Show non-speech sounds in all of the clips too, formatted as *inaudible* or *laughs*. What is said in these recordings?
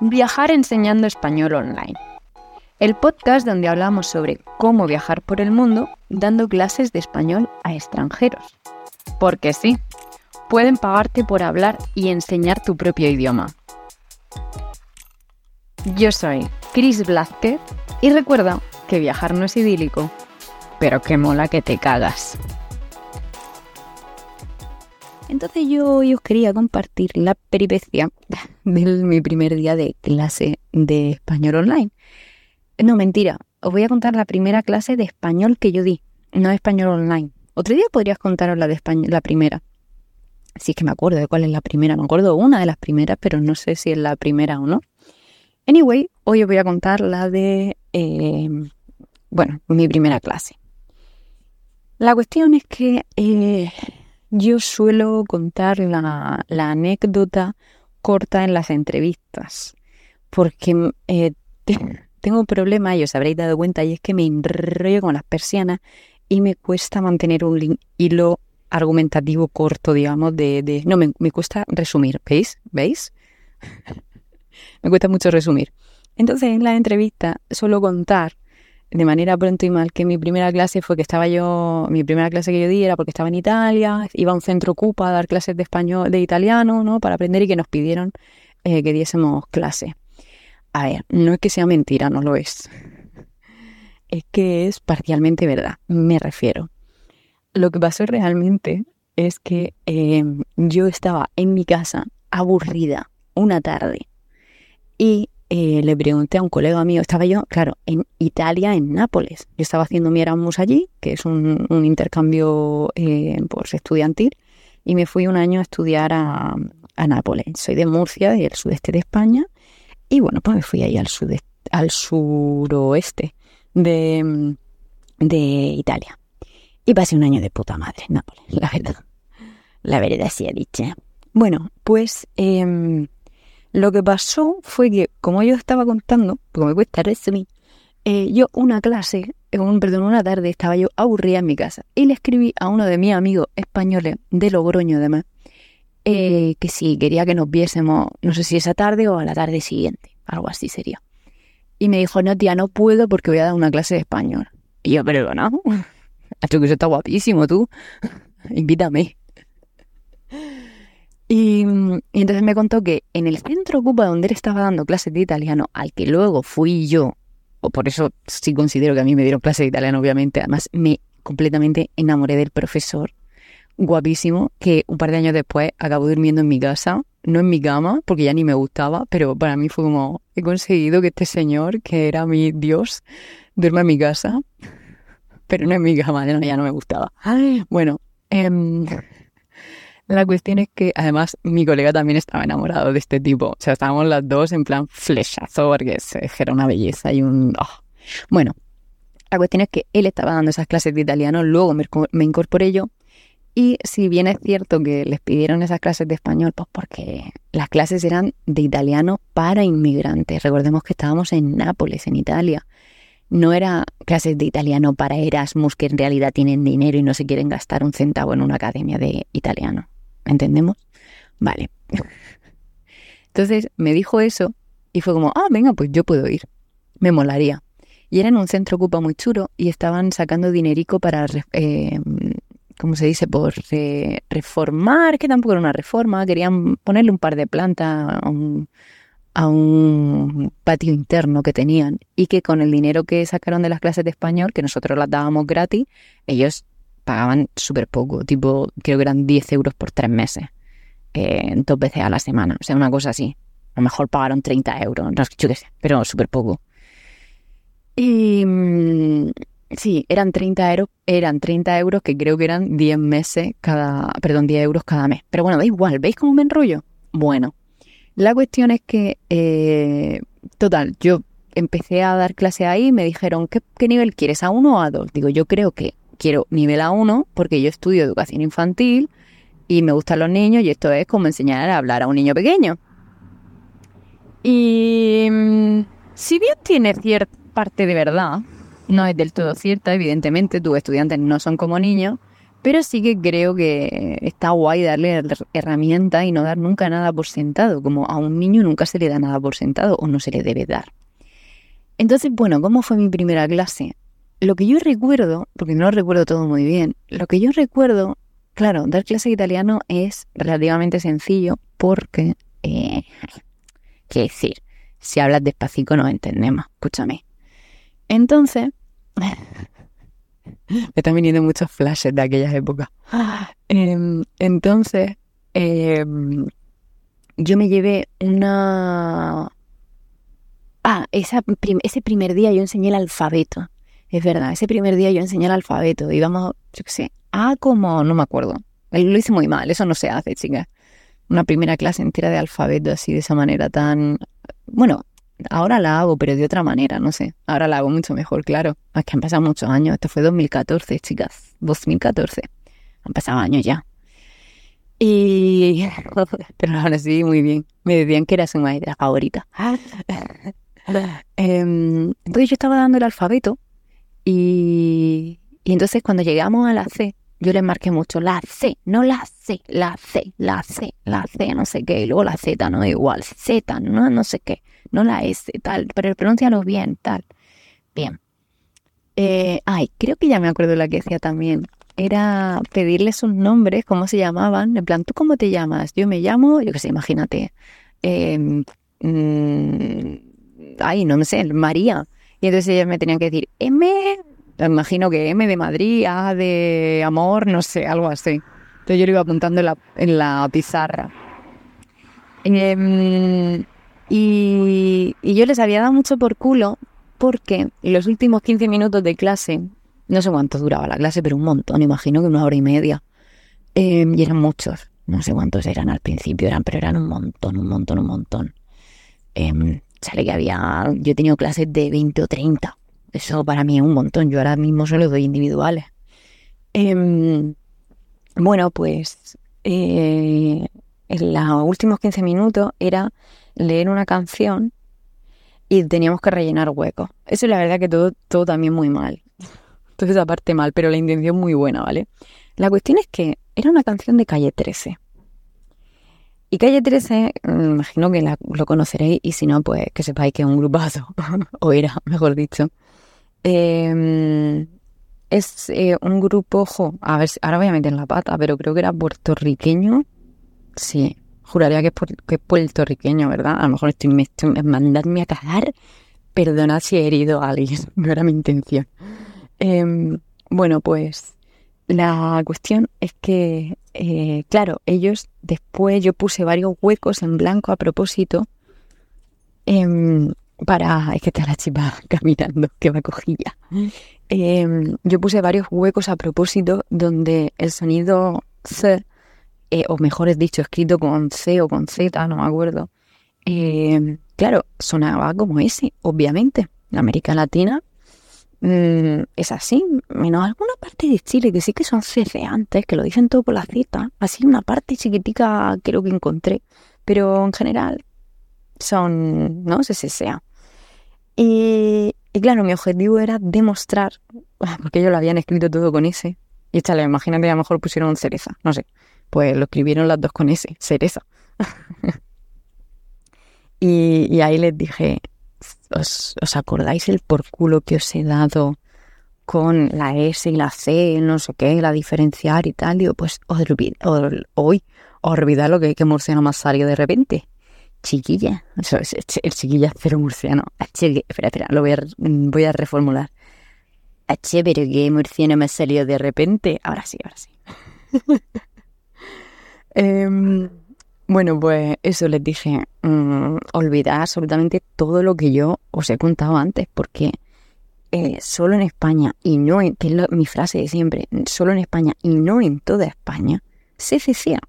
Viajar enseñando español online. El podcast donde hablamos sobre cómo viajar por el mundo dando clases de español a extranjeros. Porque sí, pueden pagarte por hablar y enseñar tu propio idioma. Yo soy Chris Blázquez y recuerda que viajar no es idílico, pero que mola que te cagas. Entonces yo hoy os quería compartir la peripecia *laughs* de mi primer día de clase de español online. No, mentira, os voy a contar la primera clase de español que yo di, no español online. Otro día podrías contaros la de español, la primera. Si es que me acuerdo de cuál es la primera, me acuerdo una de las primeras, pero no sé si es la primera o no. Anyway, hoy os voy a contar la de, eh, bueno, mi primera clase. La cuestión es que eh, yo suelo contar la, anécdota corta en las entrevistas, porque eh, *laughs* tengo un problema, y os habréis dado cuenta, y es que me enrollo con las persianas y me cuesta mantener un hilo argumentativo corto, digamos, de... de no, me, me cuesta resumir, ¿veis? ¿Veis? *laughs* me cuesta mucho resumir. Entonces, en la entrevista suelo contar de manera pronto y mal que mi primera clase fue que estaba yo, mi primera clase que yo di era porque estaba en Italia, iba a un centro Cupa a dar clases de español, de italiano, ¿no? Para aprender y que nos pidieron eh, que diésemos clase. A ver, no es que sea mentira, no lo es. Es que es parcialmente verdad, me refiero. Lo que pasó realmente es que eh, yo estaba en mi casa aburrida una tarde y eh, le pregunté a un colega mío, estaba yo, claro, en Italia, en Nápoles. Yo estaba haciendo mi Erasmus allí, que es un, intercambio eh, pues, estudiantil, y me fui un año a estudiar a, Nápoles. Soy de Murcia, del sudeste de España, y bueno, pues me fui ahí al, sudeste, al suroeste de, de Italia. Y pasé un año de puta madre en Nápoles, *laughs* la verdad. La verdad sí he dicho. Bueno, pues... Em, lo que pasó fue que, como yo estaba contando, porque me cuesta resumir, eh, yo una clase, un, perdón, una tarde estaba yo aburrida en mi casa y le escribí a uno de mis amigos españoles de Logroño además, eh, que si quería que nos viésemos, no sé si esa tarde o a la tarde siguiente, algo así sería. Y me dijo, no tía, no puedo porque voy a dar una clase de español. Y yo, pero no, *laughs* hecho que eso está guapísimo tú, *laughs* invítame. Y, entonces me contó que en el centro Cuba donde él estaba dando clases de italiano, al que luego fui yo, o por eso sí considero que a mí me dieron clases de italiano, obviamente, además me completamente enamoré del profesor, guapísimo, que un par de años después acabó durmiendo en mi casa, no en mi cama, porque ya ni me gustaba, pero para mí fue como, he conseguido que este señor, que era mi Dios, duerma en mi casa, pero no en mi cama, ya no me gustaba. Bueno, eh, la cuestión es que además mi colega también estaba enamorado de este tipo. O sea, estábamos las dos en plan flechazo porque era una belleza y un... Oh. Bueno, la cuestión es que él estaba dando esas clases de italiano, luego me, me incorporé yo y si bien es cierto que les pidieron esas clases de español, pues porque las clases eran de italiano para inmigrantes. Recordemos que estábamos en Nápoles, en Italia. No era clases de italiano para Erasmus que en realidad tienen dinero y no se quieren gastar un centavo en una academia de italiano. ¿Entendemos? Vale. *laughs* Entonces me dijo eso y fue como, ah, venga, pues yo puedo ir. Me molaría. Y era en un centro ocupa muy chulo y estaban sacando dinerico para, eh, ¿cómo se dice? Por reformar, que tampoco era una reforma, querían ponerle un par de plantas un, a un patio interno que tenían y que con el dinero que sacaron de las clases de español, que nosotros las dábamos gratis, ellos pagaban súper poco, tipo, creo que eran 10 euros por tres meses, eh, dos veces a la semana, o sea, una cosa así. A lo mejor pagaron 30 euros, no, yo qué sé, pero súper poco. Y mm, sí, eran 30 euros, eran 30 euros que creo que eran 10 meses cada, perdón, 10 euros cada mes. Pero bueno, da igual, ¿veis cómo me enrollo? Bueno, la cuestión es que, eh, total, yo empecé a dar clase ahí y me dijeron, ¿qué, ¿qué nivel quieres? ¿A uno o a dos? Digo, yo creo que quiero nivel A1 porque yo estudio educación infantil y me gustan los niños y esto es como enseñar a hablar a un niño pequeño. Y mm, si bien tiene cierta parte de verdad, no es del todo cierta, evidentemente tus estudiantes no son como niños, Pero sí que creo que está guay darle herramientas y no dar nunca nada por sentado, como a un niño nunca se le da nada por sentado o no se le debe dar. Entonces, bueno, ¿cómo fue mi primera clase? Lo que yo recuerdo, porque no recuerdo todo muy bien, lo que yo recuerdo, claro, dar clase de italiano es relativamente sencillo porque, eh, qué decir, si hablas despacito no entendemos, escúchame. Entonces, *laughs* me están viniendo muchos flashes de aquellas épocas. Em, entonces, em, yo me llevé una... Ah, ese primer día yo enseñé el alfabeto. Es verdad, ese primer día yo enseñé el alfabeto. Íbamos, yo qué sé, a como, no me acuerdo. Lo hice muy mal, eso no se hace, chicas. Una primera clase entera de alfabeto así, de esa manera tan... Bueno, Ahora la hago, pero de otra manera, no sé. Ahora la hago mucho mejor, claro. Es que han pasado muchos años. Esto fue 2014, chicas. 2014. Han pasado años ya. Y... *laughs* Pero ahora sí, muy bien. Me decían que era su maestra favorita. *laughs* Em, entonces yo estaba dando el alfabeto y, entonces cuando llegamos a la C, yo les marqué mucho la C, no la C, la C, la C, la C, no sé qué, y luego la Z, no igual, Z, no, no sé qué no la S, tal, pero pronúncialo bien, tal. Bien. Eh, ay, creo que ya me acuerdo la que decía también. Era pedirles sus nombres, cómo se llamaban. En plan, ¿tú cómo te llamas? Yo me llamo, yo qué sé, imagínate. Em, mm, ay, no me sé, María. Y entonces ellas me tenían que decir M, imagino que M de Madrid, A de amor, no sé, algo así. Entonces yo lo iba apuntando en la, en la pizarra. Eh, y, yo les había dado mucho por culo porque los últimos 15 minutos de clase, no sé cuánto duraba la clase, pero un montón, imagino que una hora y media. Em, y eran muchos, no sé cuántos eran al principio, eran, pero eran un montón, un montón, un montón. Eh, sale que había, yo he tenido clases de 20 o 30. Eso para mí es un montón. Yo ahora mismo solo doy individuales. Em, bueno, pues eh, en los últimos 15 minutos era leer una canción y teníamos que rellenar huecos. Eso es la verdad que todo, todo también muy mal. *laughs* Entonces aparte mal, pero la intención muy buena, ¿vale? La cuestión es que era una canción de Calle 13. Y Calle 13, mm, imagino que lo conoceréis y si no, pues que sepáis que es un grupazo, *laughs* o era, mejor dicho. Em, es eh, un grupo, ojo, a ver, ahora voy a meter la pata, pero creo que era puertorriqueño. Sí, Juraría que es, puertorriqueño, ¿verdad? A lo mejor estoy, me estoy mandadme a cagar. Perdonad si he herido a alguien, *laughs* no era mi intención. Em, bueno, pues la cuestión es que, eh, claro, ellos después yo puse varios huecos en blanco a propósito em, para... Es que está la chiva *laughs* caminando, que va cojilla. Em, yo puse varios huecos a propósito donde el sonido C eh, o mejor dicho, escrito con C o con Z, no me acuerdo. Eh, claro, sonaba como ese, obviamente. En América Latina mm, es así, menos alguna parte de Chile que sí que son ceceantes, que lo dicen todo por la Z. Así una parte chiquitica creo que encontré, pero en general son, ¿no? Se cesea. Y, y claro, mi objetivo era demostrar, *laughs* porque ellos lo habían escrito todo con ese. Y échale, imagínate, a lo mejor pusieron cereza, no sé. Pues lo escribieron las dos con S, cereza. *laughs* y, ahí les dije, ¿os, acordáis el por culo que os he dado con la S y la C, no sé qué, la diferenciar y tal? Digo, pues hoy, olvidar lo que, que murciano más salió de repente. Chiquilla, el chiquilla cero murciano. espera, espera, lo voy a, voy a reformular. H, pero qué murciano me salió de repente. Ahora sí, ahora sí. *laughs* Em, bueno, pues eso les dije, mm, olvidar absolutamente todo lo que yo os he contado antes, porque eh, solo en España, y no en, que es mi frase de siempre, solo en España y no en toda España, se cecea.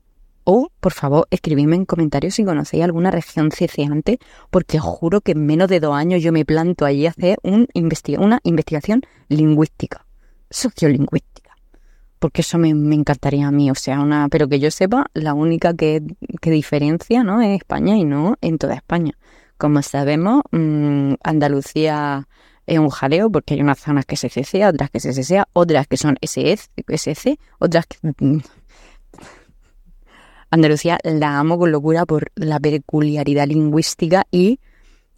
O, por favor, escribidme en comentarios si conocéis alguna región ceceante, porque os juro que en menos de dos años yo me planto allí a hacer un una investigación lingüística, sociolingüística porque eso me, encantaría a mí, o sea, una, pero que yo sepa, la única que, diferencia, ¿no? Es España y no en toda España. Como sabemos, mm, Andalucía es un jaleo porque hay unas zonas que es CC, otras que es SSA, otras que son SS, SC, otras que... Mm, Andalucía la amo con locura por la peculiaridad lingüística y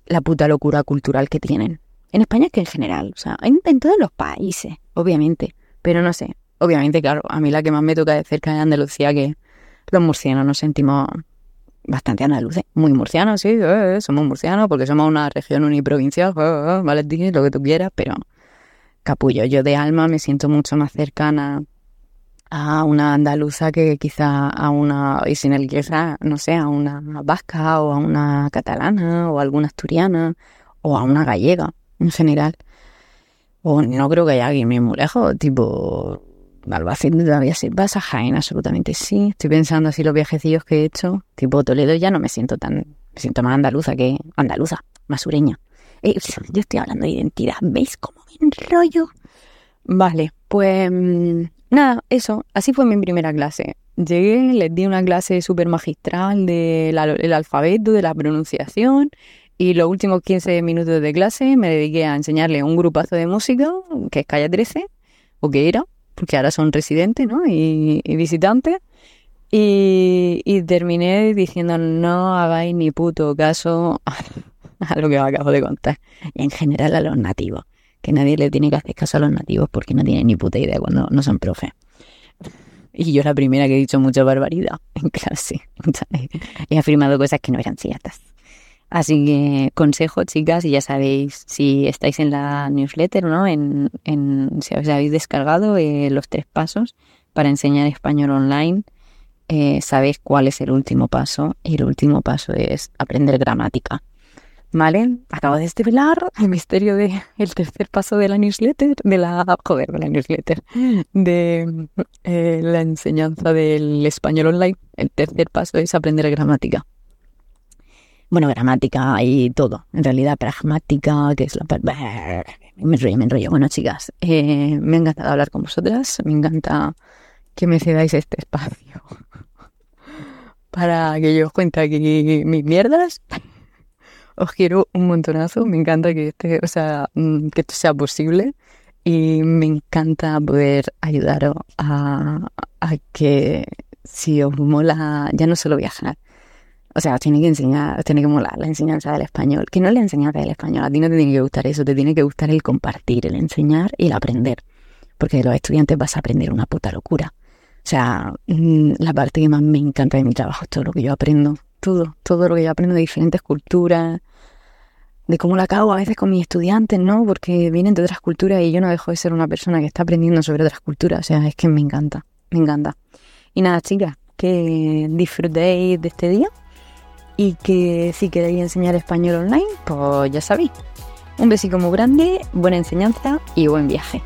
la puta locura cultural que tienen. En España es que en general, o sea, en, todos los países, obviamente, pero no sé, obviamente, claro, a mí la que más me toca de cerca es Andalucía, que los murcianos nos sentimos bastante andaluces, muy murcianos, sí, eh, eh, somos murcianos porque somos una región uniprovincial, eh, vale, lo que tú quieras, pero capullo, yo de alma me siento mucho más cercana a una andaluza que quizá a una, y sin el quizá, no sé, a una vasca o a una catalana o a alguna asturiana o a una gallega en general. O no creo que haya alguien muy lejos, tipo Albacete todavía sí, vas a Jaén, absolutamente sí. Estoy pensando así los viajecillos que he hecho. Tipo Toledo ya no me siento tan... Me siento más andaluza que andaluza, más sureña. Eh, yo estoy hablando de identidad. ¿Veis cómo me enrollo? Vale, pues mm, nada, eso. Así fue mi primera clase. Llegué, les di una clase súper magistral del alfabeto, de la pronunciación. Y los últimos 15 minutos de clase me dediqué a enseñarle un grupazo de música, que es Calle 13, o que era, porque ahora son residentes ¿no? y, visitantes. Y, terminé diciendo no hagáis ni puto caso *laughs* a lo que os acabo de contar. Y en general a los nativos, que nadie le tiene que hacer caso a los nativos porque no tienen ni puta idea cuando no son profes. Y yo la primera que he dicho mucha barbaridad en clase. *laughs* He afirmado cosas que no eran ciertas. Así que consejo, chicas, y ya sabéis, si estáis en la newsletter, ¿no? En, si os habéis descargado eh, los tres pasos para enseñar español online, eh, sabéis cuál es el último paso. Y el último paso es aprender gramática. ¿Vale? Acabo de desvelar el misterio del el tercer paso de la newsletter, de la, joder, de la newsletter, de eh, la enseñanza del español online. El tercer paso es aprender gramática bueno, gramática y todo, en realidad pragmática, que es la... Me enrollo, me enrollo. Bueno, chicas, eh, me ha encantado hablar con vosotras, me encanta que me cedáis este espacio *laughs* para que yo os cuente aquí mis mierdas. *laughs* Os quiero un montonazo, me encanta que, este, o sea, mm, que esto sea posible y me encanta poder ayudaros a, a que si os mola ya no solo viajar, o sea, tiene que enseñar, tiene que molar la enseñanza del español. Que no es la enseñanza del español, a ti no te tiene que gustar eso, te tiene que gustar el compartir, el enseñar y el aprender. Porque de los estudiantes vas a aprender una puta locura. O sea, mm, la parte que más me encanta de mi trabajo es todo lo que yo aprendo. Todo, todo lo que yo aprendo de diferentes culturas, de cómo la acabo a veces con mis estudiantes, ¿no? Porque vienen de otras culturas y yo no dejo de ser una persona que está aprendiendo sobre otras culturas. O sea, es que me encanta, me encanta. Y nada, chicas, que disfrutéis de este día y que si queréis enseñar español online, pues ya sabéis. Un besico muy grande, buena enseñanza y buen viaje.